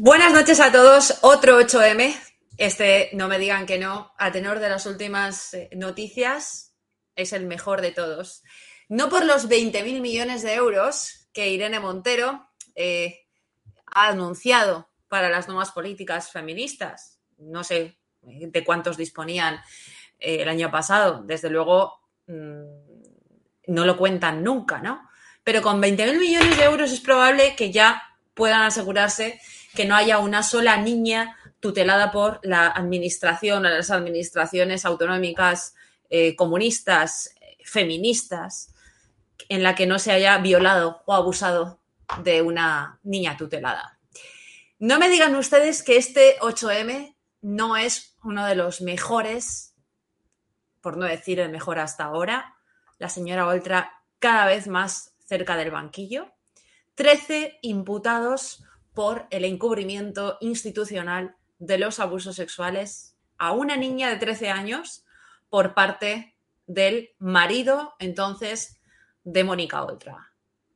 Buenas noches a todos. Otro 8M. Este, no me digan que no, a tenor de las últimas eh, noticias, es el mejor de todos. No por los 20.000 millones de euros que Irene Montero eh, ha anunciado para las nuevas políticas feministas. No sé eh, de cuántos disponían el año pasado. Desde luego, mm, no lo cuentan nunca, ¿no? Pero con 20.000 millones de euros es probable que ya puedan asegurarse que no haya una sola niña tutelada por la administración o las administraciones autonómicas eh, comunistas, feministas, en la que no se haya violado o abusado de una niña tutelada. No me digan ustedes que este 8M no es uno de los mejores, por no decir el mejor hasta ahora. La señora Oltra cada vez más cerca del banquillo. 13 imputados por el encubrimiento institucional de los abusos sexuales a una niña de 13 años por parte del marido entonces de Mónica Oltra,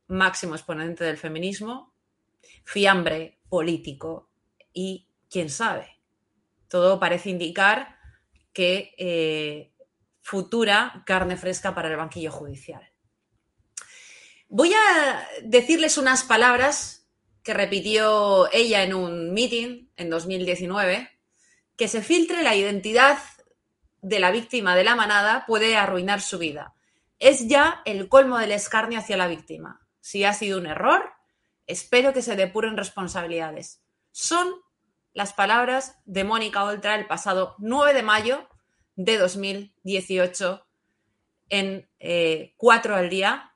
máximo exponente del feminismo, fiambre político y quién sabe. Todo parece indicar que eh, futura carne fresca para el banquillo judicial. Voy a decirles unas palabras que repitió ella en un meeting en 2019, que se filtre la identidad de la víctima de la manada puede arruinar su vida. Es ya el colmo del escarnio hacia la víctima. Si ha sido un error, espero que se depuren responsabilidades. Son las palabras de Mónica Oltra el pasado 9 de mayo de 2018 en eh, 4 al día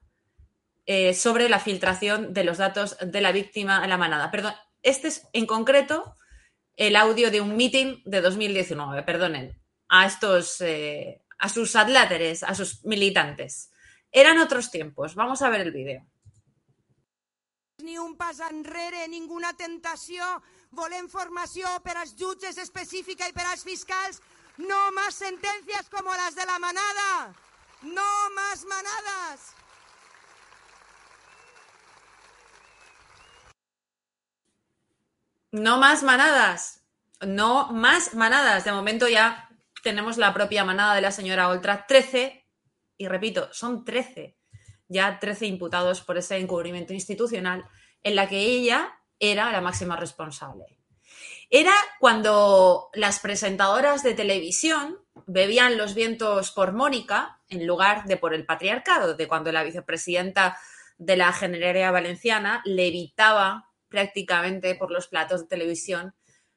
eh, sobre la filtración de los datos de la víctima en la manada. Perdón, este es en concreto el audio de un meeting de 2019, perdonen, a estos, eh, a sus adláteres, a sus militantes. Eran otros tiempos. Vamos a ver el vídeo. Ni un pas enrere, ninguna tentació. Volem formació per als jutges específica i per als fiscals. No más sentencias como las de la manada. No más manadas. No más manadas. No más manadas. De momento ya tenemos la propia manada de la señora Oltra. 13 y repito, son 13, ya 13 imputados por ese encubrimiento institucional en la que ella era la máxima responsable. Era cuando las presentadoras de televisión bebían los vientos por Mónica en lugar de por el patriarcado, de cuando la vicepresidenta de la Generalidad Valenciana levitaba prácticamente por los platos de televisión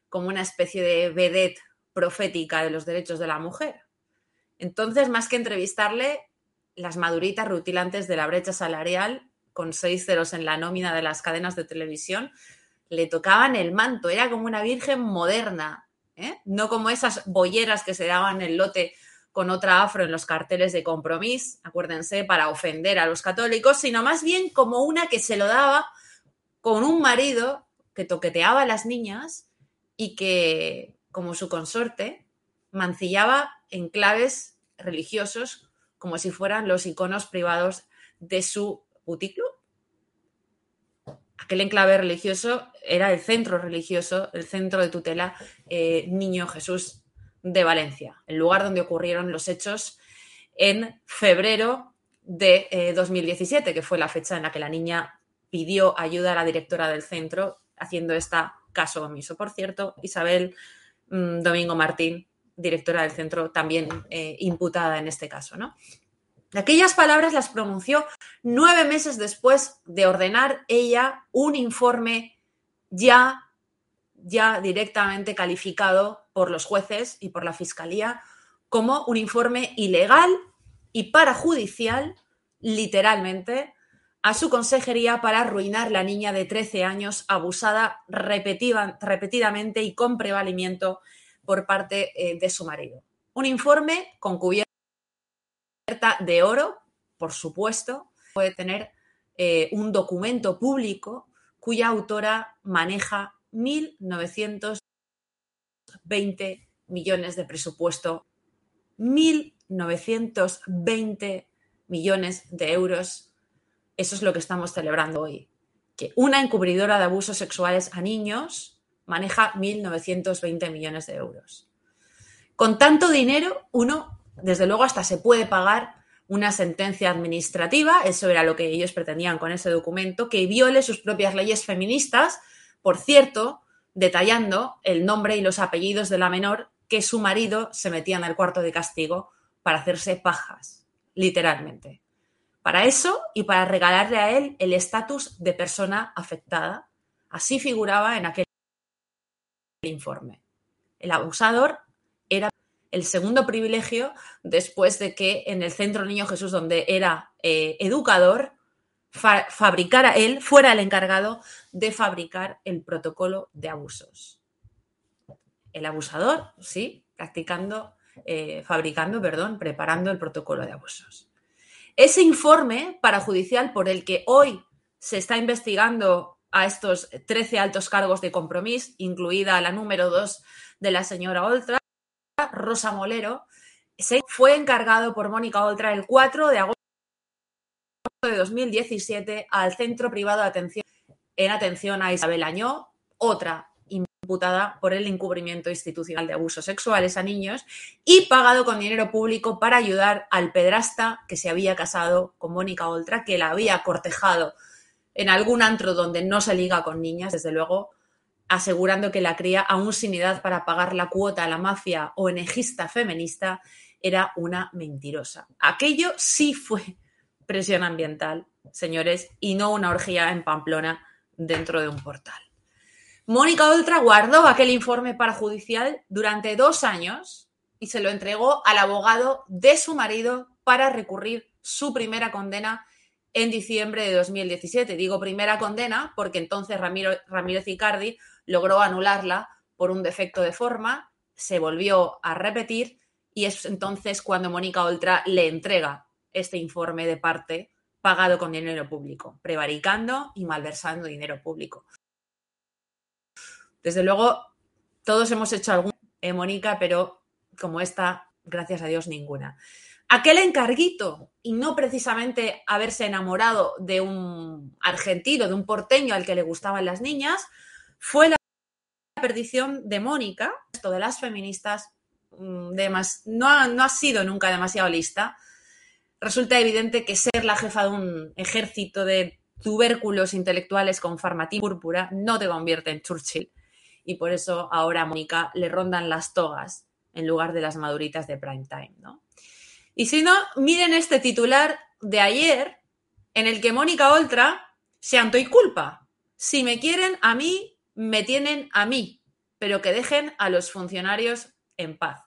como una especie de vedette profética de los derechos de la mujer. Entonces, más que entrevistarle, las maduritas rutilantes de la brecha salarial, con seis ceros en la nómina de las cadenas de televisión, le tocaban el manto, era como una virgen moderna, ¿eh? no como esas bolleras que se daban el lote con otra afro en los carteles de compromiso, acuérdense, para ofender a los católicos, sino más bien como una que se lo daba con un marido que toqueteaba a las niñas y que, como su consorte, mancillaba enclaves religiosos como si fueran los iconos privados de su puticlub. Aquel enclave religioso era el centro religioso, el centro de tutela eh, Niño Jesús de Valencia, el lugar donde ocurrieron los hechos en febrero de 2017, eh, que fue la fecha en la que la niña pidió ayuda a la directora del centro, haciendo esta caso omiso. Por cierto, Isabel mm, Domingo Martín, directora del centro, también eh, imputada en este caso, ¿no? Aquellas palabras las pronunció nueve meses después de ordenar ella un informe ya, ya directamente calificado por los jueces y por la fiscalía como un informe ilegal y parajudicial, literalmente, a su consejería para arruinar la niña de 13 años abusada repetidamente y con prevalimiento por parte eh, de su marido. Un informe con cubierta de oro, por supuesto, puede tener eh, un documento público cuya autora maneja 1.920 millones de presupuesto, 1.920 millones de euros. Eso es lo que estamos celebrando hoy. Que una encubridora de abusos sexuales a niños maneja 1.920 millones de euros. Con tanto dinero, uno, desde luego, hasta se puede pagar una sentencia administrativa, eso era lo que ellos pretendían con ese documento, que viole sus propias leyes feministas, por cierto, detallando el nombre y los apellidos de la menor que su marido se metía en el cuarto de castigo para hacerse pajas, literalmente. Para eso y para regalarle a él el estatus de persona afectada. Así figuraba en aquel informe. El abusador era el segundo privilegio después de que en el Centro Niño Jesús, donde era eh, educador, fabricara él, fuera el encargado de fabricar el protocolo de abusos. El abusador, sí, practicando, eh, fabricando, perdón, preparando el protocolo de abusos. Ese informe parajudicial por el que hoy se está investigando a estos 13 altos cargos de compromiso, incluida la número 2 de la señora Oltra, Rosa Molero, fue encargado por Mónica Oltra el 4 de agosto de 2017 al Centro Privado de Atención en atención a Isabel Añó, otra por el encubrimiento institucional de abusos sexuales a niños y pagado con dinero público para ayudar al pedrasta que se había casado con Mónica Oltra, que la había cortejado en algún antro donde no se liga con niñas, desde luego, asegurando que la cría, aún sin edad para pagar la cuota a la mafia o enejista feminista, era una mentirosa. Aquello sí fue presión ambiental, señores, y no una orgía en Pamplona dentro de un portal. Mónica Oltra guardó aquel informe parajudicial durante dos años y se lo entregó al abogado de su marido para recurrir su primera condena en diciembre de 2017. Digo primera condena porque entonces Ramiro, Ramírez Icardi logró anularla por un defecto de forma, se volvió a repetir y es entonces cuando Mónica Oltra le entrega este informe de parte pagado con dinero público, prevaricando y malversando dinero público. Desde luego, todos hemos hecho algún, eh, Mónica, pero como esta, gracias a Dios, ninguna aquel encarguito y no precisamente haberse enamorado de un argentino, de un porteño al que le gustaban las niñas, fue la perdición de Mónica, esto de las feministas, mm, no, ha, no ha sido nunca demasiado lista, resulta evidente que ser la jefa de un ejército de tubérculos intelectuales con farmatín púrpura no te convierte en Churchill. Y por eso ahora a Mónica le rondan las togas en lugar de las maduritas de prime time, ¿no? Y si no, miren este titular de ayer en el que Mónica Oltra se anto y culpa. Si me quieren a mí, me tienen a mí, pero que dejen a los funcionarios en paz.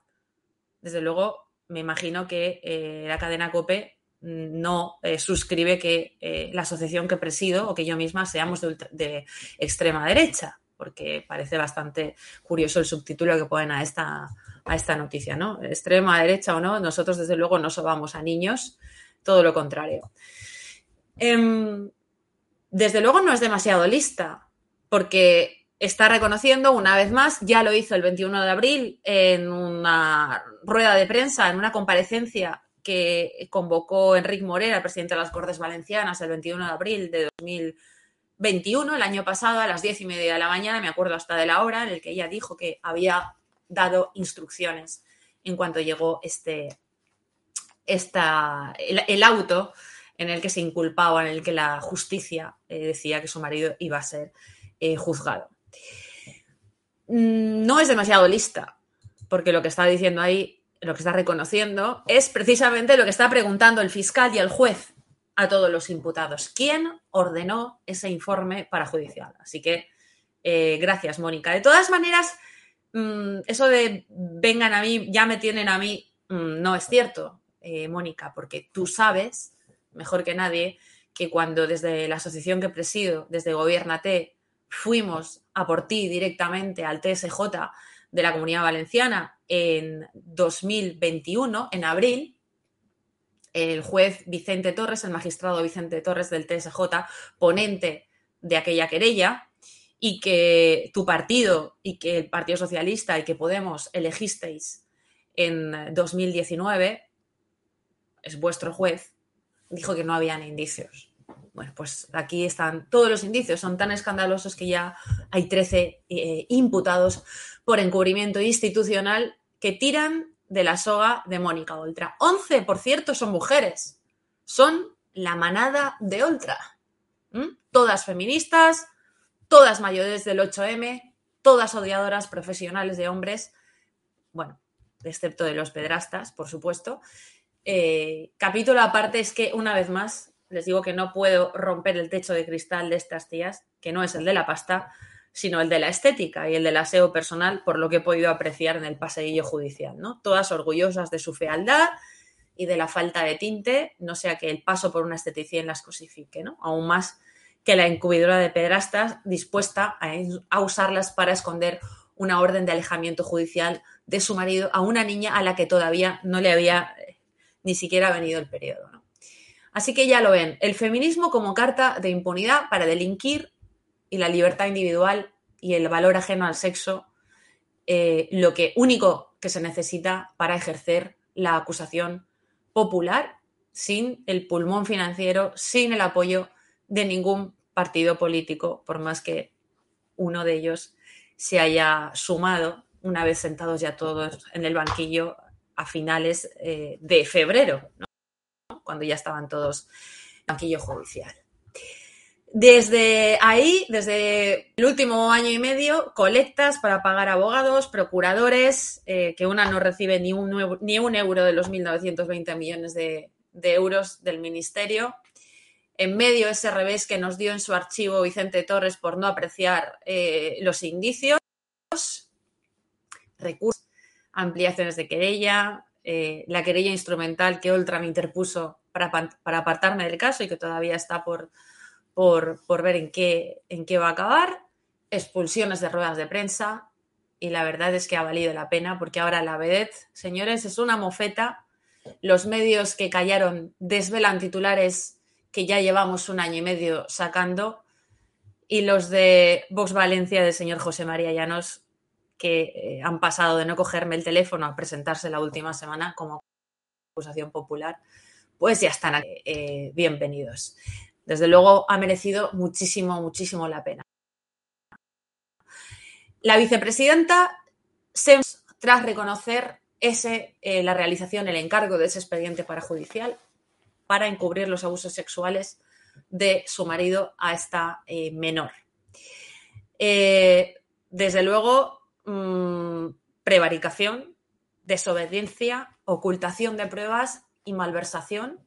Desde luego, me imagino que eh, la cadena COPE no eh, suscribe que eh, la asociación que presido o que yo misma seamos de, extrema derecha, porque parece bastante curioso el subtítulo que ponen a esta, a esta noticia, ¿no? Extrema derecha o no, nosotros desde luego no sobamos a niños, todo lo contrario. Eh, desde luego no es demasiado lista, porque está reconociendo una vez más, ya lo hizo el 21 de abril en una rueda de prensa, en una comparecencia que convocó Enrique Morera, presidente de las Cortes Valencianas, el 21 de abril de 2021, el año pasado, a las diez y media de la mañana, me acuerdo hasta de la hora, en el que ella dijo que había dado instrucciones en cuanto llegó este, esta, el, el auto en el que se inculpaba, en el que la justicia eh, decía que su marido iba a ser eh, juzgado. Mm, No es demasiado lista, porque lo que está diciendo ahí, lo que está reconociendo, es precisamente lo que está preguntando el fiscal y el juez a todos los imputados. ¿Quién ordenó ese informe parajudicial? Así que, eh, gracias, Mónica. De todas maneras, mmm, eso de vengan a mí, ya me tienen a mí, mmm, no es cierto, eh, Mónica, porque tú sabes mejor que nadie, que cuando desde la asociación que presido, desde Gobiernate, fuimos a por ti directamente al TSJ de la Comunidad Valenciana en 2021, en abril, el juez Vicente Torres, el magistrado Vicente Torres del TSJ, ponente de aquella querella, y que tu partido y que el Partido Socialista y que Podemos elegisteis en 2019, es vuestro juez, dijo que no habían indicios. Bueno, pues aquí están todos los indicios, son tan escandalosos que ya hay 13 eh, imputados por encubrimiento institucional que tiran de la soga de Mónica Oltra. 11, por cierto, son mujeres. Son la manada de Oltra. ¿Mm? Todas feministas, todas mayores del 8M, todas odiadoras profesionales de hombres, bueno, excepto de los pedrastas, por supuesto, eh, capítulo aparte es que, una vez más, les digo que no puedo romper el techo de cristal de estas tías, que no es el de la pasta, sino el de la estética y el del aseo personal, por lo que he podido apreciar en el paseillo judicial, ¿no? Todas orgullosas de su fealdad y de la falta de tinte, no sea que el paso por una esteticien las cosifique, ¿no? Aún más que la encubridora de pedrastas dispuesta a, usarlas para esconder una orden de alejamiento judicial de su marido a una niña a la que todavía no le había ni siquiera venido el periodo. ¿no? Así que ya lo ven, el feminismo como carta de impunidad para delinquir y la libertad individual y el valor ajeno al sexo, eh, lo que único que se necesita para ejercer la acusación popular sin el pulmón financiero, sin el apoyo de ningún partido político, por más que uno de ellos se haya sumado, una vez sentados ya todos en el banquillo, a finales eh, de febrero, cuando ya estaban todos en banquillo judicial. Desde ahí, desde el último año y medio, colectas para pagar abogados, procuradores, eh, que una no recibe ni un, ni un euro de los 1.920 millones de, de, euros del ministerio. En medio ese revés que nos dio en su archivo Vicente Torres por no apreciar eh, los indicios, recursos ampliaciones de querella, eh, la querella instrumental que Oltra me interpuso para, para, apartarme del caso y que todavía está por, por, por ver en qué, en qué va a acabar, expulsiones de ruedas de prensa y la verdad es que ha valido la pena porque ahora la vedette, señores, es una mofeta. Los medios que callaron desvelan titulares que ya llevamos un año y medio sacando y los de Vox Valencia del señor José María Llanos que eh, han pasado de no cogerme el teléfono a presentarse la última semana como acusación popular, pues ya están. Eh, bienvenidos. Desde luego ha merecido muchísimo, muchísimo la pena. La vicepresidenta, tras reconocer eh, la realización, el encargo de ese expediente parajudicial, para encubrir los abusos sexuales de su marido a esta eh, menor. Eh, desde luego, mmm, prevaricación, desobediencia, ocultación de pruebas y malversación,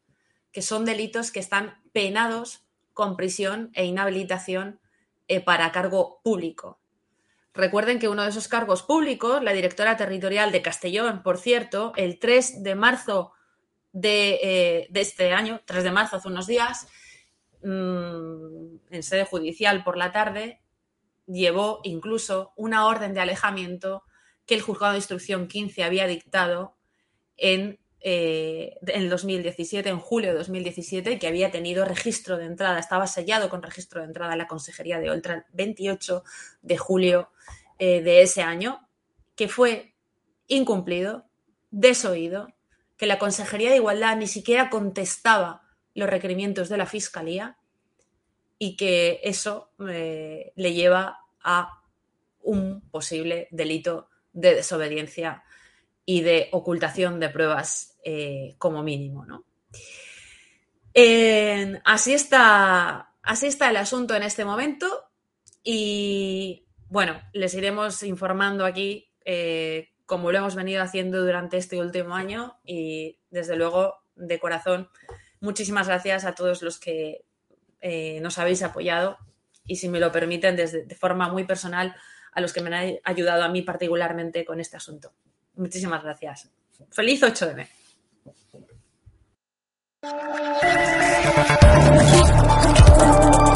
que son delitos que están penados con prisión e inhabilitación eh, para cargo público. Recuerden que uno de esos cargos públicos, la directora territorial de Castellón, por cierto, el 3 de marzo de, eh, este año, 3 de marzo, hace unos días, mmm, en sede judicial por la tarde, llevó incluso una orden de alejamiento que el juzgado de instrucción 15 había dictado en, eh, en 2017, en julio de 2017, que había tenido registro de entrada, estaba sellado con registro de entrada en la Consejería de Oltra el 28 de julio eh, de ese año, que fue incumplido, desoído, que la Consejería de Igualdad ni siquiera contestaba los requerimientos de la Fiscalía y que eso eh, le lleva a un posible delito de desobediencia y de ocultación de pruebas eh, como mínimo. ¿no? Así, está, así está el asunto en este momento y bueno, les iremos informando aquí eh, como lo hemos venido haciendo durante este último año y desde luego de corazón muchísimas gracias a todos los que eh, nos habéis apoyado y si me lo permiten desde, de forma muy personal a los que me han ayudado a mí particularmente con este asunto. Muchísimas gracias. Feliz 8M. Thank you.